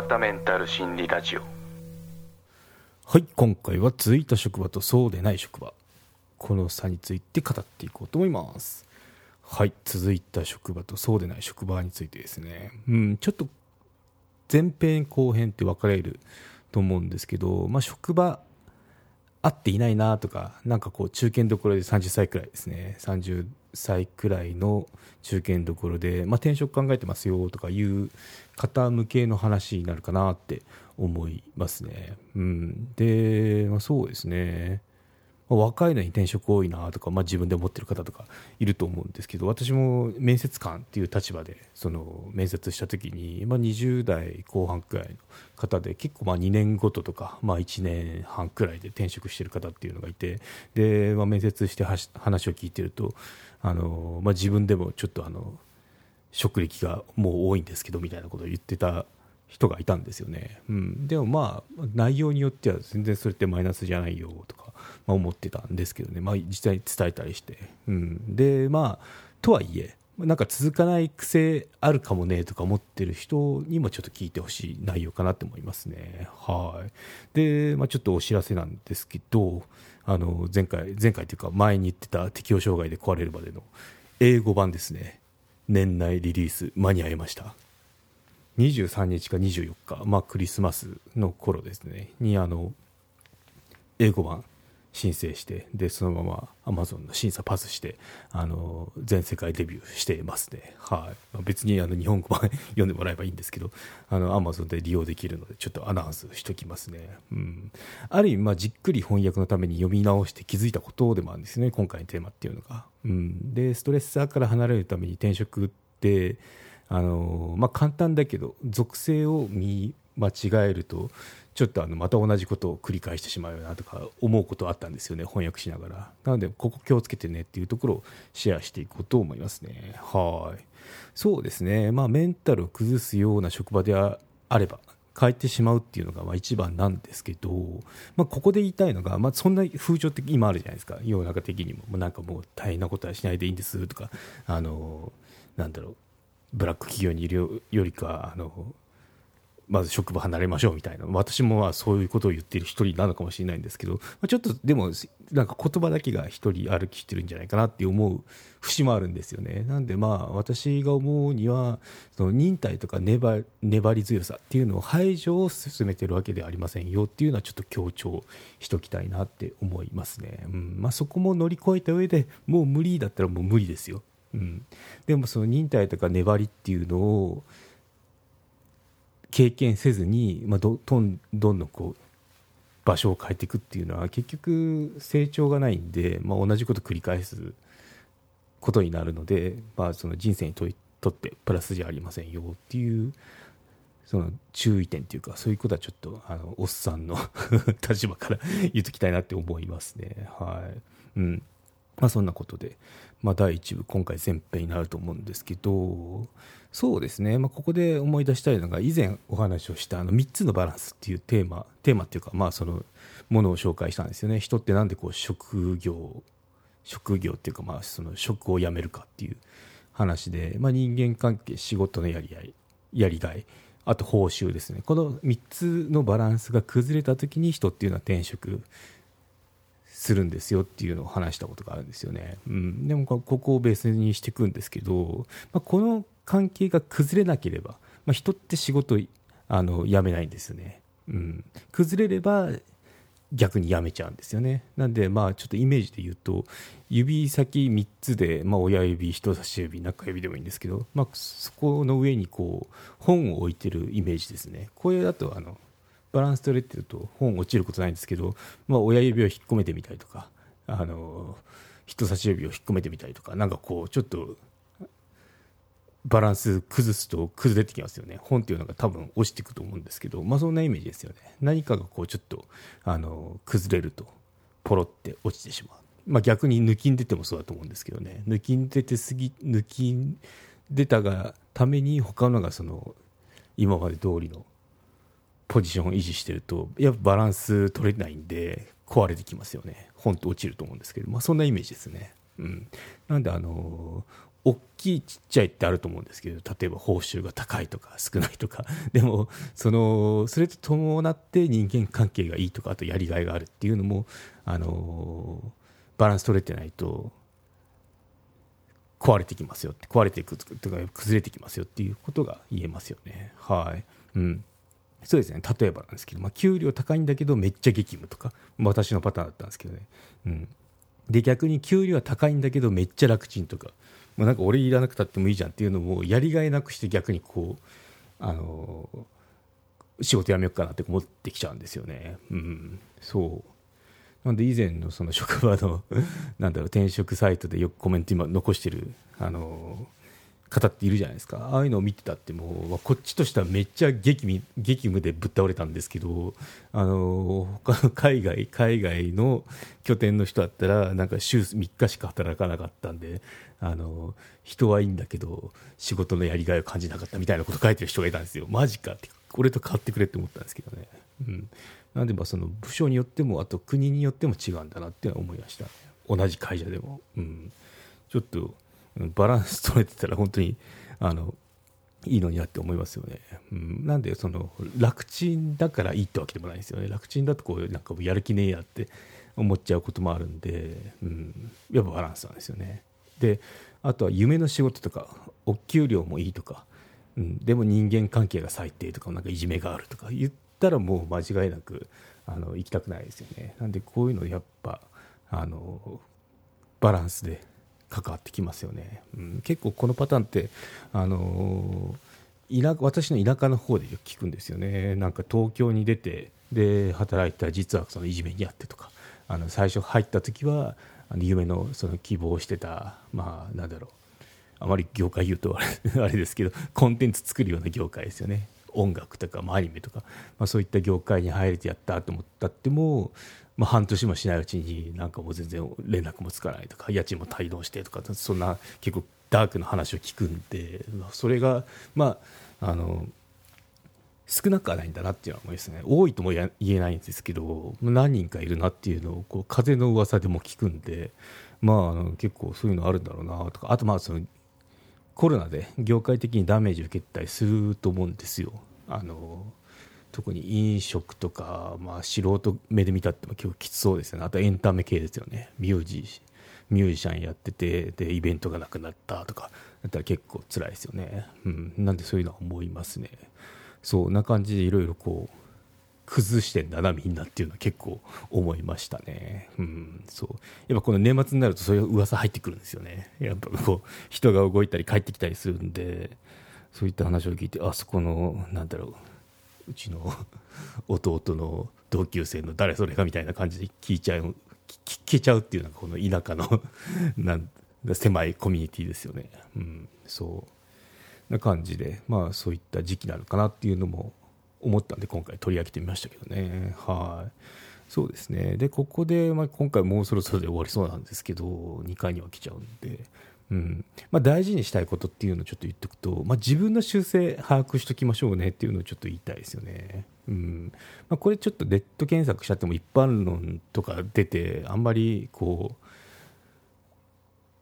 わったメンタル心理ラジオ。はい今回は続いた職場とそうでない職場この差について語っていこうと思います。はい続いた職場とそうでない職場についてですね。うんちょっと前編後編って分かれると思うんですけど、まあ、職場合っていないなとかなんかこう中堅どころで30歳くらいですね。30歳くらいの中堅どころで、まあ、転職考えてますよとかいう方向けの話になるかなって思いますね。うん、で、まあ、そうですね若いのに転職多いなとか、まあ、自分で思ってる方とかいると思うんですけど私も面接官っていう立場でその面接した時に、まあ、20代後半くらいの方で結構まあ2年ごととか、まあ、1年半くらいで転職してる方っていうのがいてで、まあ、面接して話を聞いてるとあの、まあ、自分でもちょっとあの職歴がもう多いんですけどみたいなことを言ってた人がいたんですよね、うん、でもまあ内容によっては全然それってマイナスじゃないよとかま、思ってたんですけどね、まあ、実際に伝えたりして、うん、でまあとはいえなんか続かない癖あるかもねとか思ってる人にもちょっと聞いてほしい内容かなと思いますね。はい。で、まあ、ちょっとお知らせなんですけど、あの、前回、前回というか前に言ってた適応障害で壊れるまでの英語版ですね。年内リリース間に合いました。23日か24日、まあクリスマスの頃ですね、にあの、英語版申請してでそのままアマゾンの審査パスしてあの全世界デビューしてますね、はい、別にあの日本語版 読んでもらえばいいんですけどあのアマゾンで利用できるのでちょっとアナウンスしときますね、うん、ある意味まあじっくり翻訳のために読み直して気づいたことでもあるんですね今回のテーマっていうのが、うん、でストレッサーから離れるために転職ってあの、まあ、簡単だけど属性を見間違えるとちょっとあのまた同じことを繰り返してしまうよなとか思うことあったんですよね翻訳しながら。なのでここ気をつけてねっていうところをシェアしていこうと思いますね。はい。そうですね。まあメンタルを崩すような職場であれば変えてしまうっていうのがまあ一番なんですけど、まあ、ここで言いたいのが、まあ、そんな風潮って今あるじゃないですか。世の中的にも。なんかもう大変なことはしないでいいんですとかあのなんだろう。ブラック企業にいるよりかあのまず職場離れましょうみたいな。私もまあそういうことを言っている一人なのかもしれないんですけど、まあ、ちょっとでもなんか言葉だけが一人歩きしてるんじゃないかなって思う節もあるんですよね。なんでまあ私が思うにはその忍耐とか粘粘り強さっていうのを排除を進めてるわけではありませんよっていうのはちょっと強調しときたいなって思いますね、うん。まあ、そこも乗り越えた上でもう無理だったらもう無理ですよ、うん、でもその忍耐とか粘りっていうのを経験せずに、まあ、どどんどんどんこう場所を変えていくっていうのは結局成長がないんで、まあ、同じこと繰り返すことになるので、まあ、その人生にととってプラスじゃありませんよっていうその注意点というかそういうことはちょっとあのおっさんの 立場から 言っときたいなって思いますね。はいうんまあ、そんなことで、まあ、第1部今回前編になると思うんですけどそうですね、まあ、ここで思い出したいのが以前お話をしたあの3つのバランスっていうテーマテーマっていうかまあそのものを紹介したんですよね。人ってなんでこう職業職業っていうかまあその職を辞めるかっていう話で、まあ、人間関係仕事のやり合いやりがいあと報酬ですね。この3つのバランスが崩れた時に人っていうのは転職するんですよっていうのを話したことがあるんですよね。うん、でもここをベースにしていくんですけど、まあ、この関係が崩れなければ、まあ、人って仕事あの辞めないんですよね。うん、崩れれば逆に辞めちゃうんですよね。なんで、まあ、ちょっとイメージで言うと、指先3つで、まあ、親指、人差し指、中指でもいいんですけど、まあ、そこの上にこう本を置いてるイメージですね。これだとあのバランス取れてると本落ちることないんですけど、まあ、親指を引っ込めてみたりとかあの人差し指を引っ込めてみたりとかなんかこうちょっとバランス崩すと崩れてきますよね。本っていうのが多分落ちていくと思うんですけど、まあ、そんなイメージですよね。何かがこうちょっとあの崩れるとポロって落ちてしまう、まあ、逆に抜きん出てもそうだと思うんですけどね。抜きん出てすぎ抜きん出たがために他のがその今まで通りのポジションを維持してるとやっぱバランス取れないんで壊れてきますよね。本と落ちると思うんですけど、まあ、そんなイメージですね、うん、なんであの大きいちっちゃいってあると思うんですけど例えば報酬が高いとか少ないとか。でもそのそれと伴って人間関係がいいとかあとやりがいがあるっていうのもあのバランス取れてないと壊れてきますよって。壊れていくとか崩れてきますよっていうことが言えますよね。はい。うん。そうですね。例えばなんですけど、まあ、給料高いんだけどめっちゃ激務とか私のパターンだったんですけどね、うん、で逆に給料は高いんだけどめっちゃ楽ちんとかまあ、なんか俺いらなくたってもいいじゃんっていうのもやりがいなくして逆にこうあの仕事辞めようかなって思ってきちゃうんですよね。うん、そう。なんで以前のその職場のなんだろう転職サイトでよくコメント今残してるあの方っているじゃないですか。ああいうのを見てたってもうこっちとしてはめっちゃ激務激務でぶっ倒れたんですけどあの他の 海外海外の拠点の人だったらなんか週3日しか働かなかったんであの人はいいんだけど仕事のやりがいを感じなかったみたいなこと書いてる人がいたんですよ。マジかって俺と変わってくれって思ったんですけどね、うん、なんでまあその部署によってもあと国によっても違うんだなって思いました、同じ会社でも、うん、ちょっとバランス取れてたら本当にあのいいのになって思いますよね、うん、なんでその楽ちんだからいいってわけでもないですよね。楽ちんだとこうなんかやる気ねえやって思っちゃうこともあるんで、うん、やっぱバランスなんですよね。であとは夢の仕事とかお給料もいいとか、うん、でも人間関係が最低とかなんかいじめがあるとか言ったらもう間違いなくあの行きたくないですよね。なんでこういうのやっぱあのバランスで関わってきますよね、うん、結構このパターンってあの田私の田舎の方でよく聞くんですよね。なんか東京に出てで働いたら実はそのいじめにあってとかあの最初入った時はあの夢のその希望してたまあなんだろう。あまり業界言うとあれ ですけどコンテンツ作るような業界ですよね。音楽とか、まあ、アニメとか、まあ、そういった業界に入れてやったと思ったってもまあ、半年もしないうちになんかもう全然連絡もつかないとか家賃も滞納してとかそんな結構ダークな話を聞くんでそれがまああの少なくはないんだなっていうのは思いますね多いとも言えないんですけど何人かいるなっていうのをこう風の噂でも聞くんでまああの結構そういうのあるんだろうなとかあとまあそのコロナで業界的にダメージを受けたりすると思うんですよ。あの特に飲食とか、まあ、素人目で見たっても結構きつそうですよね。あとエンタメ系ですよね。ミュージミュージシャンやっててでイベントがなくなったとかだったら結構辛いですよね、うん、なんでそういうのは思いますね。そうな感じでいろいろこう崩してんだなみんなっていうのは結構思いましたね。うん、そう。やっぱこの年末になるとそういう噂入ってくるんですよね。やっぱこう人が動いたり帰ってきたりするんでそういった話を聞いてあそこのなんだろううちの 弟の同級生の誰それかみたいな感じで聞いちゃう聞けちゃうっていうのがこの田舎の なん狭いコミュニティですよね。うん、そうな感じで、まあ、そういった時期なのかなっていうのも思ったんで今回取り上げてみましたけどね。はいそうですねでここで、まあ、今回もうそろそろで終わりそうなんですけど2回には来ちゃうんでうんまあ、大事にしたいことっていうのをちょっと言っておくと、まあ、自分の修正把握しておきましょうねっていうのをちょっと言いたいですよね。うんまあ、これちょっとネット検索しちゃっても一般論とか出てあんまりこう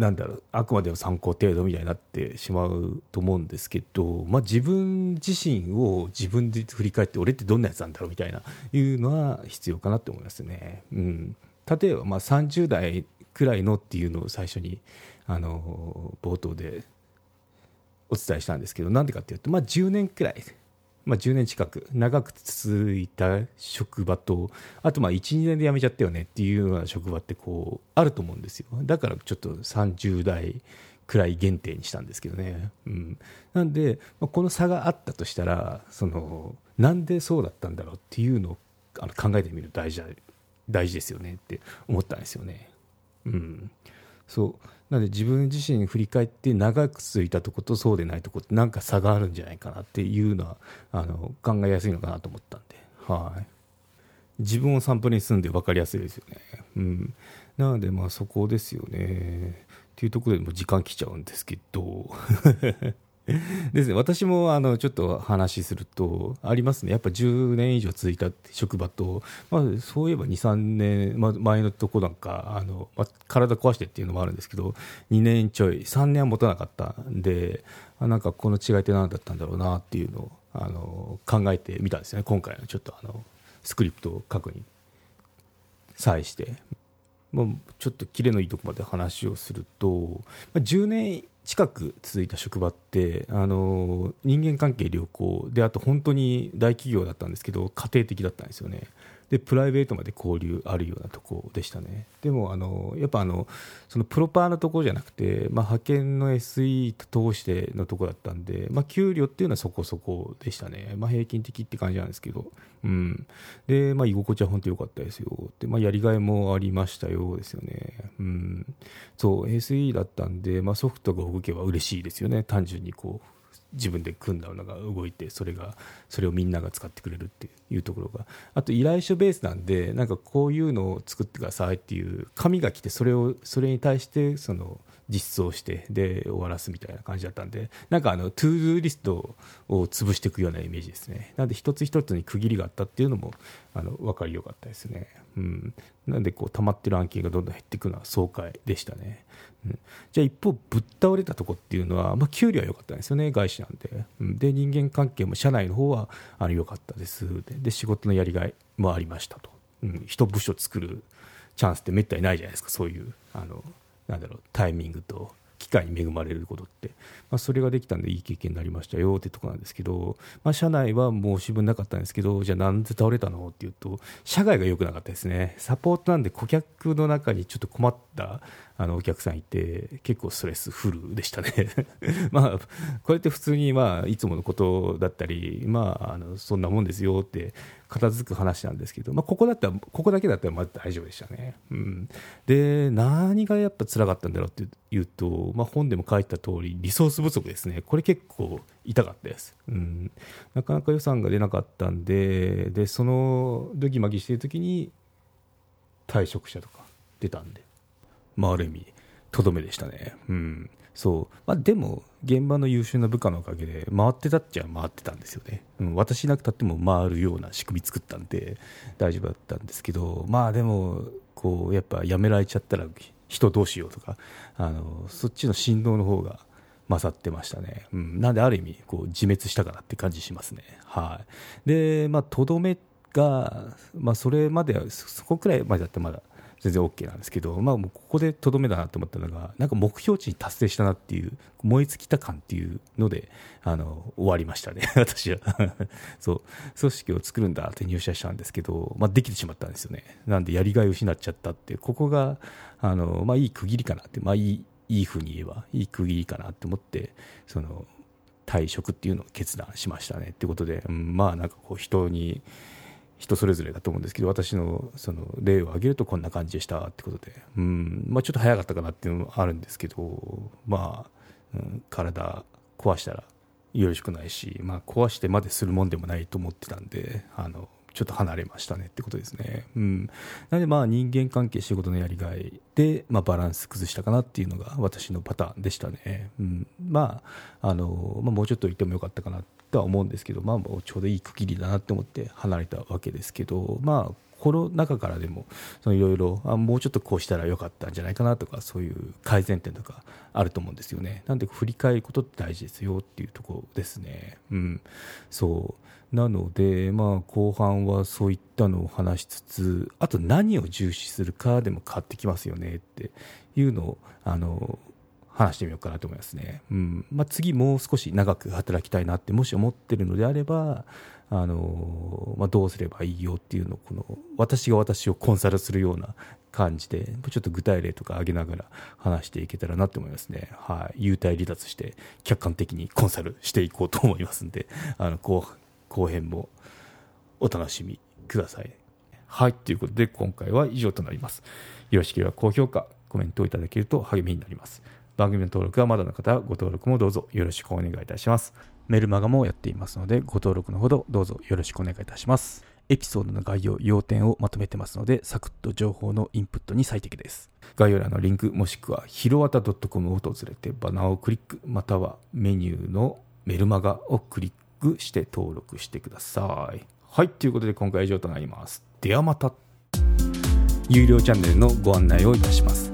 なんだろうあくまでも参考程度みたいになってしまうと思うんですけど、まあ、自分自身を自分で振り返って俺ってどんなやつなんだろうみたいないうのは必要かなと思いますね。うん、例えばまあ30代くらいのっていうのを最初にあの冒頭でお伝えしたんですけどなんでかっていうと、まあ、10年くらい、まあ、10年近く長く続いた職場とあと12年で辞めちゃったよねっていうような職場ってこうあると思うんですよ。だからちょっと30代くらい限定にしたんですけどね、うん、なんで、まあ、この差があったとしたらそのなんでそうだったんだろうっていうのをあの考えてみる大事大事ですよねって思ったんですよね。うん、そう。なので自分自身振り返って長く続いたとことそうでないとこってなんか差があるんじゃないかなっていうのはあの考えやすいのかなと思ったんで、はい、自分を散歩に住んで分かりやすいですよね、うん、なのでまあそこですよね。っていうところでも時間来ちゃうんですけど。ですね、私もあのちょっと話すると、ありますね、やっぱ10年以上続いた職場と、まあ、そういえば2、3年、ま、前のとこなんか、あのまあ、体壊してっていうのもあるんですけど、2年ちょい、3年は持たなかったんで、あなんかこの違いって何だったんだろうなっていうのをあの考えてみたんですよね、今回のちょっとあのスクリプトを書くに際して。まあ、ちょっとキレのいいとこまで話をすると、まあ、10年近く続いた職場ってあの人間関係良好であと本当に大企業だったんですけど家庭的だったんですよね。でプライベートまで交流あるようなとこでしたね。でもあのやっぱあのそのプロパーのところじゃなくて、まあ、派遣の SE と通してのところだったんで、まあ、給料っていうのはそこそこでしたね、まあ、平均的って感じなんですけど、うん、で、まあ、居心地は本当良かったですよ。で、まあ、やりがいもありましたよですよね、うん、そう SE だったんで、まあ、ソフトが動けば嬉しいですよね。単純にこう。自分で組んだのが動いてそれがそれをみんなが使ってくれるっていうところが。あと依頼書ベースなんでなんかこういうのを作ってくださいっていう紙が来てそれをそれに対してその実装してで終わらすみたいな感じだったんでなんかあの ToDo リストを潰していくようなイメージですね。なんで一つ一つに区切りがあったっていうのもあの分かりよかったですね、うん、なんでこう溜まってる案件がどんどん減っていくのは爽快でしたね。うん。じゃあ一方、ぶっ倒れたとこっていうのは、まあ、給料は良かったんですよね、外資なんで。うん、で、人間関係も社内の方はあの良かったです。で。で、仕事のやりがいもありましたと。うん、一部署作るチャンスってめったにないじゃないですか、そういう、あの、なんだろう、タイミングと機会に恵まれることって、まあ、それができたんでいい経験になりましたよってとこなんですけど、まあ、社内は申し分なかったんですけどじゃあなんで倒れたのっていうと社外が良くなかったですね。サポートなんで顧客の中にちょっと困ったあのお客さんいて結構ストレスフルでしたね。まあこれって普通にまあいつものことだったりまああのそんなもんですよって片付く話なんですけど、まあ、ここだったらここだけだったらまだ大丈夫でしたね、うん、で何がやっぱ辛かったんだろうっていうと、まあ、本でも書いた通りリソース不足ですね。これ結構痛かったです、うん、なかなか予算が出なかったんででそのドギマギしてる時に退職者とか出たんで。まあ、ある意味とどめでしたね。うん。そう。まあ、でも、現場の優秀な部下のおかげで回ってたっちゃ回ってたんですよね、うん、私いなくたっても回るような仕組み作ったんで大丈夫だったんですけど、まあでも、こうやっぱやめられちゃったら人どうしようとかあのそっちの振動の方が勝ってましたね、うん、なんである意味こう自滅したかなって感じしますね。はい、で、まあ、とどめが、まあ、それまではそこくらいまでだってまだ全然 OK なんですけど、まあ、もうここでとどめだなと思ったのがなんか目標値に達成したなっていう燃え尽きた感っていうのであの終わりましたね。私は。そう。組織を作るんだって入社したんですけど、まあ、できてしまったんですよね。なんでやりがいを失っちゃったってここがあの、まあ、いい区切りかなって、まあ、いいいいふうに言えばいい区切りかなって思ってその退職っていうのを決断しましたねってことで、うん、まあなんかこう人に人それぞれだと思うんですけど私のその例を挙げるとこんな感じでしたってことで、うん。まあ、ちょっと早かったかなっていうのもあるんですけど、まあうん、体壊したらよろしくないし、まあ、壊してまでするもんでもないと思ってたんであのちょっと離れましたねってことですね。うん、なのでまあ人間関係仕事のやりがいで、まあ、バランス崩したかなっていうのが私のパターンでしたね。うん、まああの、まあ、もうちょっといてもよかったかなとは思うんですけど、まあ、もうちょうどいい区切りだなって思って離れたわけですけど、まあ、この中からでもいろいろもうちょっとこうしたらよかったんじゃないかなとかそういう改善点とかあると思うんですよね。なんで振り返ることって大事ですよっていうところですね。うん。そう。なのでまあ後半はそういったのを話しつつあと何を重視するかでも変わってきますよねっていうのをあの話してみようかなと思いますね。うんまあ、次もう少し長く働きたいなってもし思ってるのであれば、あのまあ、どうすればいいよっていうのをこの私が私をコンサルするような感じでちょっと具体例とか挙げながら話していけたらなと思いますね。はい、優待離脱して客観的にコンサルしていこうと思いますんであの後後編もお楽しみください。はいということで今回は以上となります。よろしければ高評価コメントをいただけると励みになります。番組の登録はまだの方はご登録もどうぞよろしくお願いいたします。メルマガもやっていますので、ご登録のほどどうぞよろしくお願いいたします。エピソードの概要、要点をまとめてますので、サクッと情報のインプットに最適です。概要欄のリンク、もしくは、ひろわた .com を訪れて、バナーをクリック、またはメニューのメルマガをクリックして登録してください。はい、ということで今回は以上となります。ではまた。有料チャンネルのご案内をいたします。